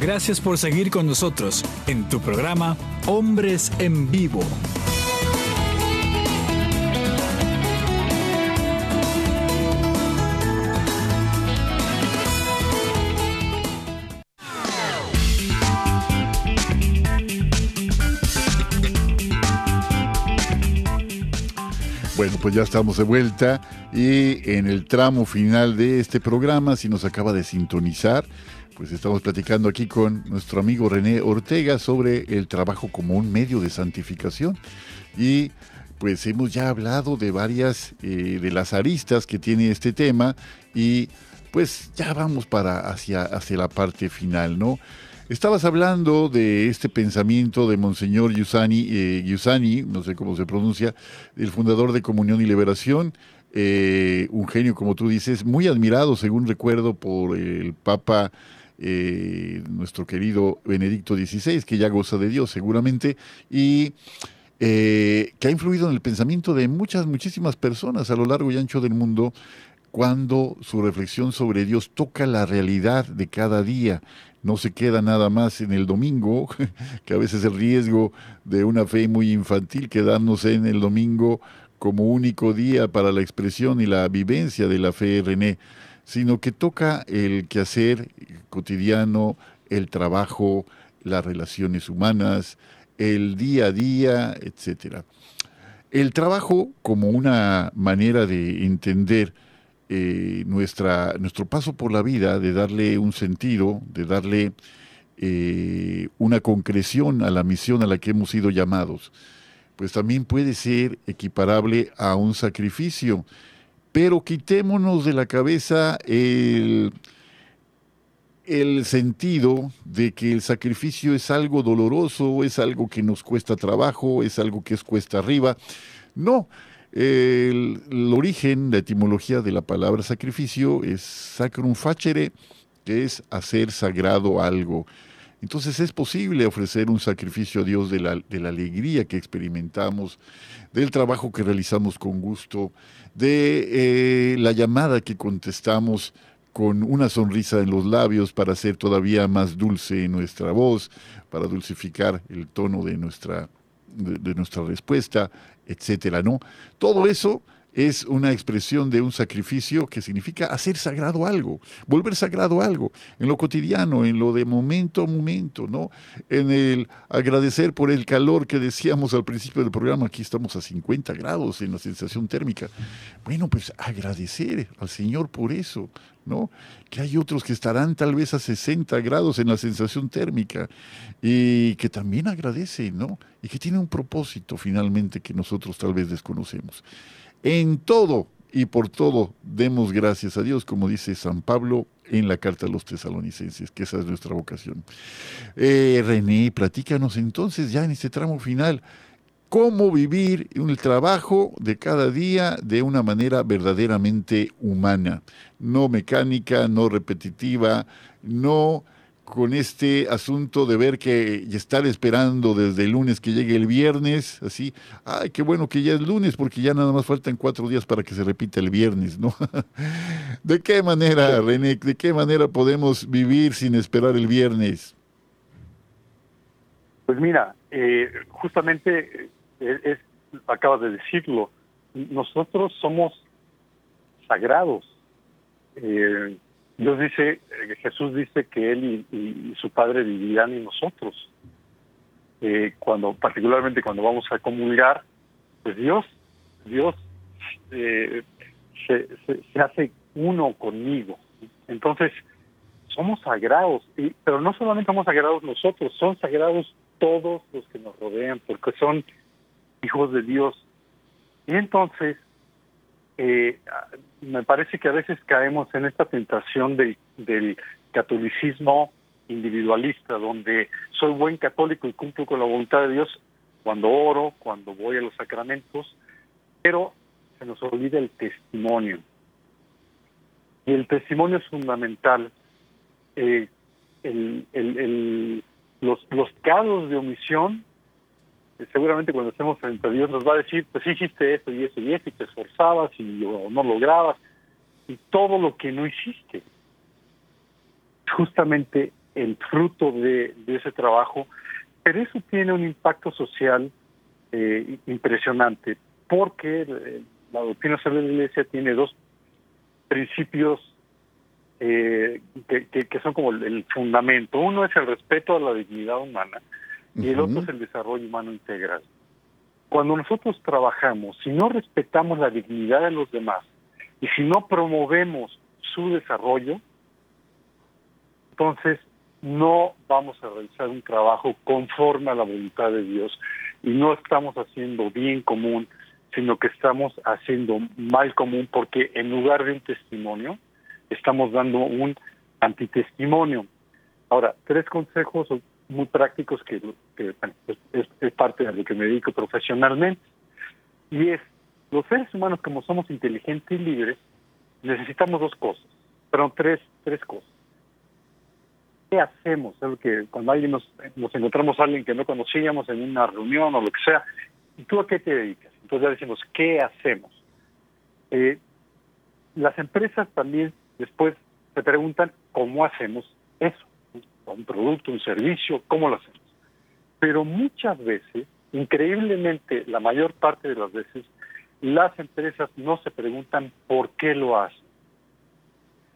Gracias por seguir con nosotros en tu programa Hombres en Vivo. Bueno, pues ya estamos de vuelta y en el tramo final de este programa, si nos acaba de sintonizar, pues estamos platicando aquí con nuestro amigo René Ortega sobre el trabajo como un medio de santificación y pues hemos ya hablado de varias eh, de las aristas que tiene este tema y pues ya vamos para hacia, hacia la parte final, ¿no? Estabas hablando de este pensamiento de Monseñor Yusani, eh, no sé cómo se pronuncia, el fundador de Comunión y Liberación, eh, un genio, como tú dices, muy admirado, según recuerdo, por el Papa, eh, nuestro querido Benedicto XVI, que ya goza de Dios seguramente, y eh, que ha influido en el pensamiento de muchas, muchísimas personas a lo largo y ancho del mundo, cuando su reflexión sobre Dios toca la realidad de cada día, no se queda nada más en el domingo, <laughs> que a veces el riesgo de una fe muy infantil, quedarnos en el domingo como único día para la expresión y la vivencia de la fe, René, sino que toca el quehacer cotidiano, el trabajo, las relaciones humanas, el día a día, etcétera. El trabajo como una manera de entender eh, nuestra, nuestro paso por la vida, de darle un sentido, de darle eh, una concreción a la misión a la que hemos sido llamados, pues también puede ser equiparable a un sacrificio. Pero quitémonos de la cabeza el, el sentido de que el sacrificio es algo doloroso, es algo que nos cuesta trabajo, es algo que es cuesta arriba. No, el, el, origen, la etimología de la palabra sacrificio es sacrum facere, que es hacer sagrado algo. Entonces es posible ofrecer un sacrificio a Dios de la, alegría que experimentamos, del trabajo que realizamos con gusto, de eh, la llamada que contestamos con una sonrisa en los labios para hacer todavía más dulce nuestra voz, para dulcificar el tono de nuestra, de nuestra respuesta, etcétera, ¿no? Todo eso es una expresión de un sacrificio que significa hacer sagrado algo, volver sagrado algo, en lo cotidiano, en lo de momento a momento, ¿no? En el agradecer por el calor que decíamos al principio del programa, aquí estamos a 50 grados en la sensación térmica. Bueno, pues agradecer al Señor por eso, ¿no? Que hay otros que estarán tal vez a 60 grados en la sensación térmica y que también agradecen, ¿no? Y que tiene un propósito finalmente que nosotros tal vez desconocemos. En todo y por todo demos gracias a Dios, como dice San Pablo en la carta a los tesalonicenses, que esa es nuestra vocación. Eh, René, platícanos entonces ya en este tramo final, cómo vivir el trabajo de cada día de una manera verdaderamente humana, no mecánica, no repetitiva, no con este asunto de ver que y estar esperando desde el lunes que llegue el viernes, así, ay, qué bueno que ya es lunes, porque ya nada más faltan cuatro días para que se repita el viernes, ¿no? <laughs> ¿De qué manera, René, de qué manera podemos vivir sin esperar el viernes? Pues mira, eh, justamente eh, es, acabas de decirlo, nosotros somos sagrados. Eh, Dios dice, eh, Jesús dice que él y, y su Padre vivirán en nosotros. Eh, cuando, particularmente cuando vamos a comulgar, pues Dios, Dios eh, se hace uno conmigo. Entonces, somos sagrados, y, pero no solamente somos sagrados nosotros, son sagrados todos los que nos rodean, porque son hijos de Dios. Y entonces, eh, me parece que a veces caemos en esta tentación de, del catolicismo individualista, donde soy buen católico y cumplo con la voluntad de Dios cuando oro, cuando voy a los sacramentos, pero se nos olvida el testimonio. Y el testimonio es fundamental. Eh, el, el, los, los casos de omisión seguramente cuando estemos frente a Dios nos va a decir, pues hiciste esto y eso y esto, y te esforzabas y o no lograbas, y todo lo que no hiciste. Justamente el fruto de, ese trabajo, pero eso tiene un impacto social eh, impresionante, porque eh, la doctrina social de la Iglesia tiene dos principios eh, que, que, son como el fundamento. Uno es el respeto a la dignidad humana, y el otro es el desarrollo humano integral. Cuando nosotros trabajamos, si no respetamos la dignidad de los demás y si no promovemos su desarrollo, entonces no vamos a realizar un trabajo conforme a la voluntad de Dios y no estamos haciendo bien común, sino que estamos haciendo mal común porque en lugar de un testimonio, estamos dando un antitestimonio. Ahora, tres consejos muy prácticos que, que es, es, parte de lo que me dedico profesionalmente. Y es, los seres humanos como somos inteligentes y libres, necesitamos dos cosas, pero tres, tres cosas. ¿Qué hacemos? Es que cuando alguien nos, nos encontramos a alguien que no conocíamos en una reunión o lo que sea, ¿y tú a qué te dedicas? Entonces ya decimos, ¿qué hacemos? Eh, las empresas también después se preguntan cómo hacemos eso un producto, un servicio, cómo lo hacemos. Pero muchas veces, increíblemente, la mayor parte de las veces, las empresas no se preguntan por qué lo hacen.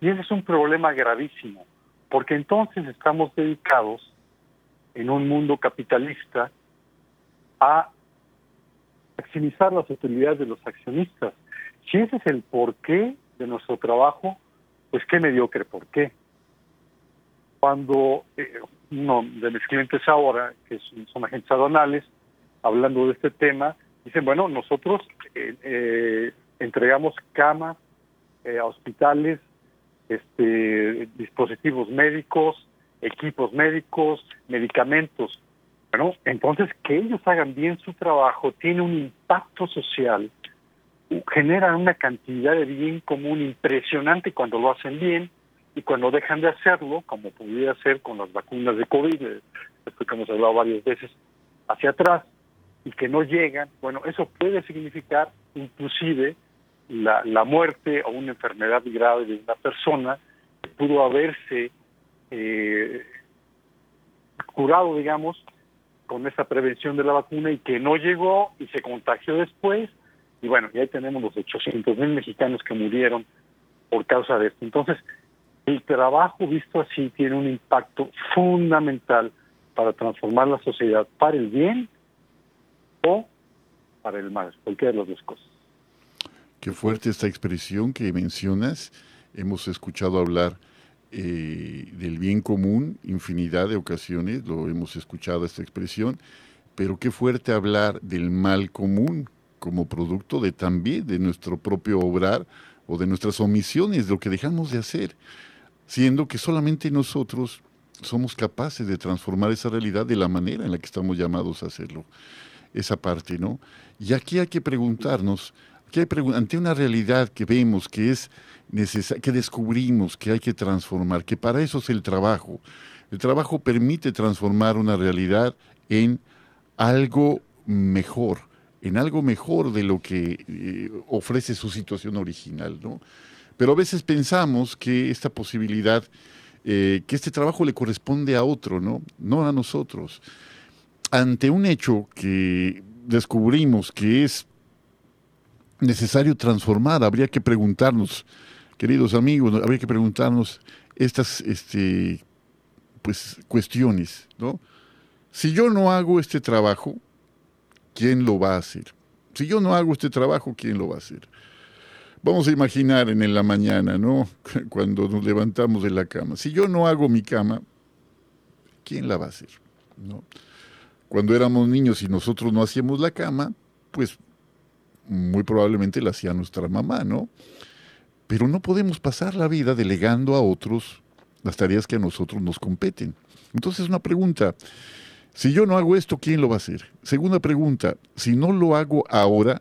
Y ese es un problema gravísimo, porque entonces estamos dedicados en un mundo capitalista a maximizar las utilidades de los accionistas. Si ese es el porqué de nuestro trabajo, pues qué mediocre por qué cuando eh, uno de mis clientes ahora, que son, son, agentes aduanales, hablando de este tema, dicen, bueno, nosotros eh, eh, entregamos camas a hospitales, este, dispositivos médicos, equipos médicos, medicamentos. Bueno, entonces que ellos hagan bien su trabajo tiene un impacto social, genera una cantidad de bien común impresionante cuando lo hacen bien, y cuando dejan de hacerlo, como podría ser con las vacunas de COVID, eh, esto que hemos hablado varias veces, hacia atrás, y que no llegan, bueno, eso puede significar inclusive la, la muerte o una enfermedad grave de una persona que pudo haberse eh, curado, digamos, con esa prevención de la vacuna y que no llegó y se contagió después Y bueno, y ahí tenemos los 800 mil mexicanos que murieron por causa de esto. Entonces, el trabajo visto así tiene un impacto fundamental para transformar la sociedad para el bien o para el mal, cualquiera de las dos cosas. Qué fuerte esta expresión que mencionas. Hemos escuchado hablar eh, del bien común infinidad de ocasiones, lo hemos escuchado esta expresión, pero qué fuerte hablar del mal común como producto de también de nuestro propio obrar o de nuestras omisiones, de lo que dejamos de hacer, siendo que solamente nosotros somos capaces de transformar esa realidad de la manera en la que estamos llamados a hacerlo. Esa parte, ¿no? Y aquí hay que preguntarnos, aquí hay ante una realidad que vemos que es necesaria, que descubrimos que hay que transformar, que para eso es el trabajo. El trabajo permite transformar una realidad en algo mejor, en algo mejor de lo que eh, ofrece su situación original, ¿no? Pero a veces pensamos que esta posibilidad, eh, que este trabajo le corresponde a otro, ¿no? No a nosotros. Ante un hecho que descubrimos que es necesario transformar, habría que preguntarnos, queridos amigos, habría que preguntarnos estas este, pues, cuestiones, ¿no? Si yo no hago este trabajo, ¿quién lo va a hacer? Si yo no hago este trabajo, ¿quién lo va a hacer? Vamos a imaginar en la mañana, ¿no? <laughs> Cuando nos levantamos de la cama. Si yo no hago mi cama, ¿quién la va a hacer? ¿No? Cuando éramos niños y nosotros no hacíamos la cama, pues muy probablemente la hacía nuestra mamá, ¿no? Pero no podemos pasar la vida delegando a otros las tareas que a nosotros nos competen. Entonces, una pregunta, si yo no hago esto, ¿quién lo va a hacer? Segunda pregunta, si no lo hago ahora,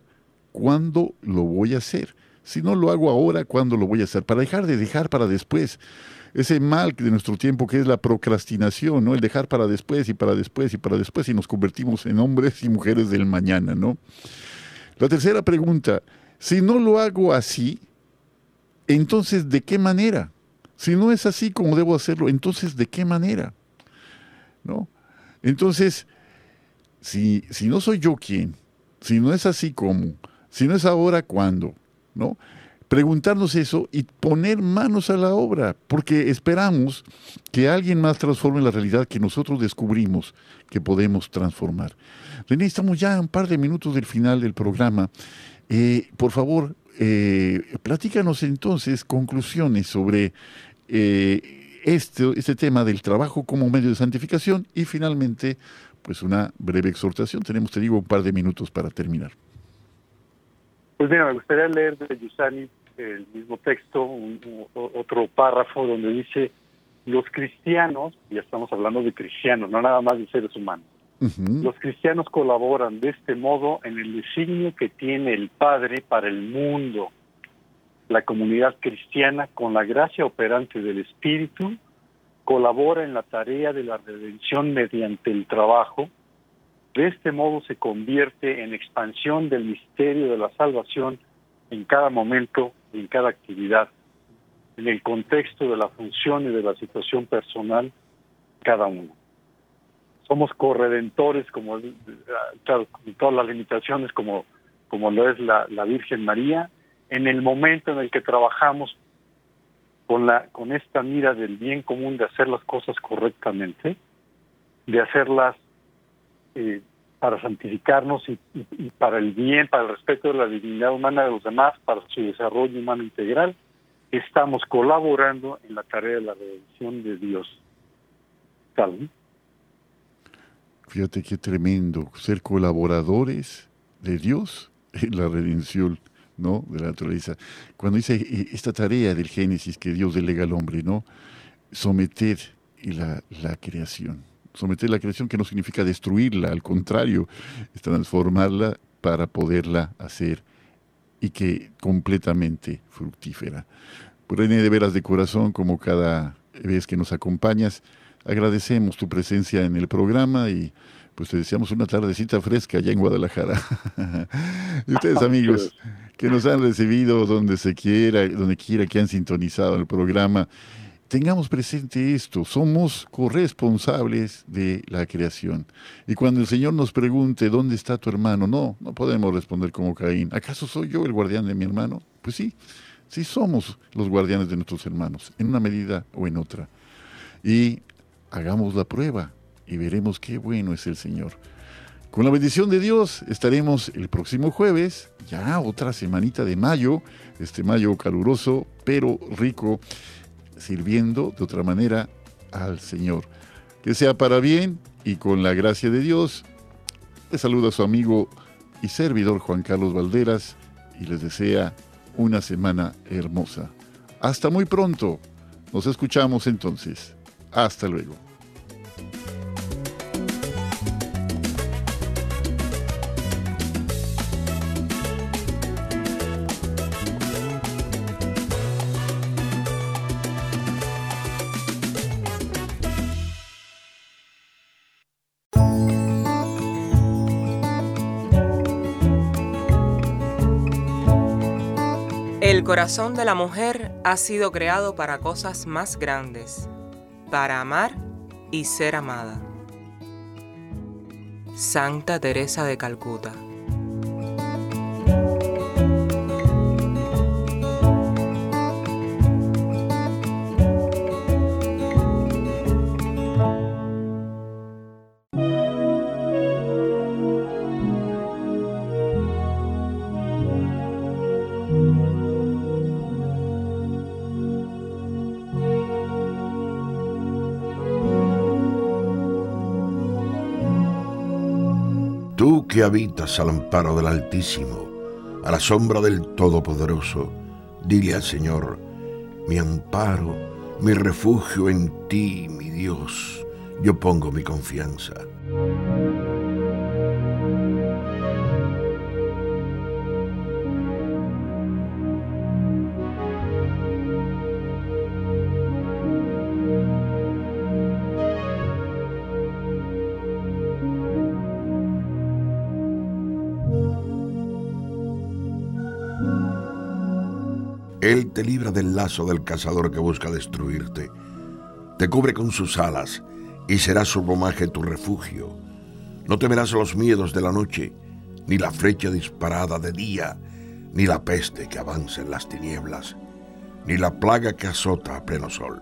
¿cuándo lo voy a hacer? Si no lo hago ahora, ¿cuándo lo voy a hacer? Para dejar de dejar para después. Ese mal de nuestro tiempo que es la procrastinación, ¿no? El dejar para después y para después y para después y nos convertimos en hombres y mujeres del mañana, ¿no? La tercera pregunta, si no lo hago así, entonces ¿de qué manera? Si no es así como debo hacerlo, entonces ¿de qué manera? ¿No? Entonces, si, si no soy yo quien, si no es así como, si no es ahora, ¿cuándo? ¿No? Preguntarnos eso y poner manos a la obra, porque esperamos que alguien más transforme la realidad que nosotros descubrimos que podemos transformar. René, estamos ya a un par de minutos del final del programa. Eh, por favor, eh, platícanos entonces conclusiones sobre eh, este, este tema del trabajo como medio de santificación y finalmente, pues una breve exhortación. Tenemos, te digo, un par de minutos para terminar. Pues mira, me gustaría leer de Yusani el mismo texto, un- un- otro párrafo donde dice, los cristianos, ya estamos hablando de cristianos, no nada más de seres humanos, los cristianos colaboran de este modo en el designio que tiene el Padre para el mundo. La comunidad cristiana, con la gracia operante del Espíritu, colabora en la tarea de la redención mediante el trabajo. De este modo se convierte en expansión del misterio de la salvación en cada momento y en cada actividad, en el contexto de la función y de la situación personal cada uno. Somos corredentores, como eh, claro, con todas las limitaciones como, como lo es la, la Virgen María, en el momento en el que trabajamos con, la, con esta mira del bien común de hacer las cosas correctamente, de hacerlas eh, para santificarnos y, para el bien, para el respeto de la dignidad humana de los demás, para su desarrollo humano integral, estamos colaborando en la tarea de la redención de Dios. ¿no? Fíjate qué tremendo ser colaboradores de Dios en la redención, ¿no? De la naturaleza. Cuando dice eh, esta tarea del Génesis que Dios delega al hombre, ¿no? Someter la, la creación. Someter la creación que no significa destruirla, al contrario, es transformarla para poderla hacer y que completamente fructífera. Pues, René, de veras de corazón, como cada vez que nos acompañas, agradecemos tu presencia en el programa y pues te deseamos una tardecita fresca allá en Guadalajara. <laughs> y ustedes <laughs> amigos que nos han recibido donde se quiera, donde quiera que han sintonizado el programa, tengamos presente esto, somos corresponsables de la creación. Y cuando el Señor nos pregunte, ¿dónde está tu hermano? No, no podemos responder como Caín. ¿Acaso soy yo el guardián de mi hermano? Pues sí, sí somos los guardianes de nuestros hermanos, en una medida o en otra. Y hagamos la prueba y veremos qué bueno es el Señor. Con la bendición de Dios estaremos el próximo jueves, ya otra semanita de mayo, este mayo caluroso pero rico, sirviendo de otra manera al Señor. Que sea para bien y con la gracia de Dios. Le saluda su amigo y servidor Juan Carlos Valderas y les desea una semana hermosa. Hasta muy pronto. Nos escuchamos entonces. Hasta luego. Corazón de la mujer ha sido creado para cosas más grandes, para amar y ser amada. Santa Teresa de Calcuta habitas al amparo del Altísimo, a la sombra del Todopoderoso, dile al Señor, mi amparo, mi refugio en ti, mi Dios, yo pongo mi confianza. Él te libra del lazo del cazador que busca destruirte. Te cubre con sus alas y será su plumaje tu refugio. No temerás los miedos de la noche, ni la flecha disparada de día, ni la peste que avanza en las tinieblas, ni la plaga que azota a pleno sol.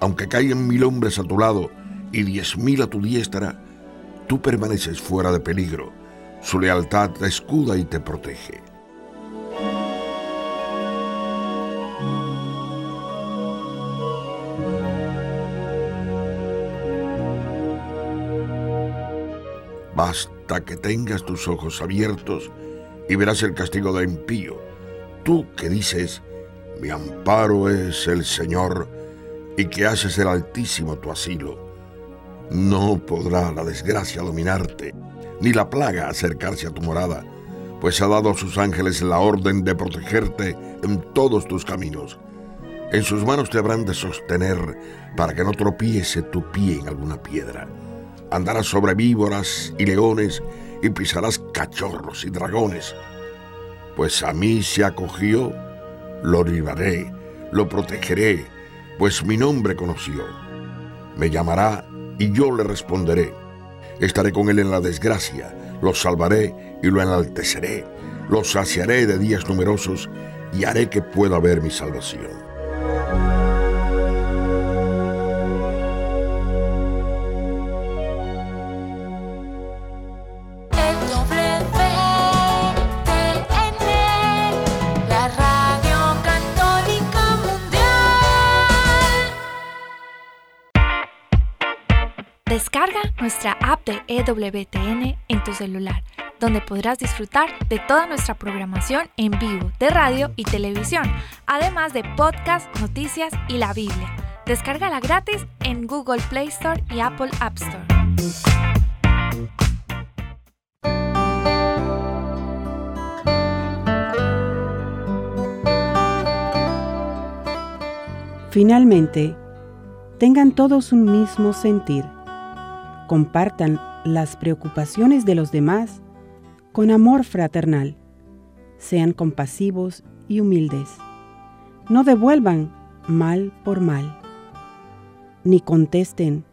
Aunque caigan mil hombres a tu lado y diez mil a tu diestra, tú permaneces fuera de peligro. Su lealtad te escuda y te protege. Basta que tengas tus ojos abiertos y verás el castigo de impío. Tú que dices, mi amparo es el Señor, y que haces el Altísimo tu asilo. No podrá la desgracia dominarte, ni la plaga acercarse a tu morada, pues ha dado a sus ángeles la orden de protegerte en todos tus caminos. En sus manos te habrán de sostener para que no tropiece tu pie en alguna piedra andarás sobre víboras y leones y pisarás cachorros y dragones. Pues a mí se acogió, lo libraré, lo protegeré, pues mi nombre conoció. Me llamará y yo le responderé. Estaré con él en la desgracia, lo salvaré y lo enalteceré, lo saciaré de días numerosos y haré que pueda ver mi salvación. Nuestra app de EWTN en tu celular, donde podrás disfrutar de toda nuestra programación en vivo de radio y televisión, además de podcast, noticias y la Biblia. Descárgala gratis en Google Play Store y Apple App Store. Finalmente, tengan todos un mismo sentir. Compartan las preocupaciones de los demás con amor fraternal. Sean compasivos y humildes. No devuelvan mal por mal, ni contesten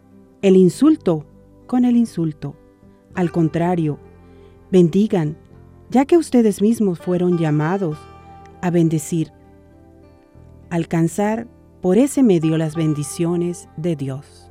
el insulto con el insulto. Al contrario, bendigan, ya que ustedes mismos fueron llamados a bendecir, alcanzar por ese medio las bendiciones de Dios.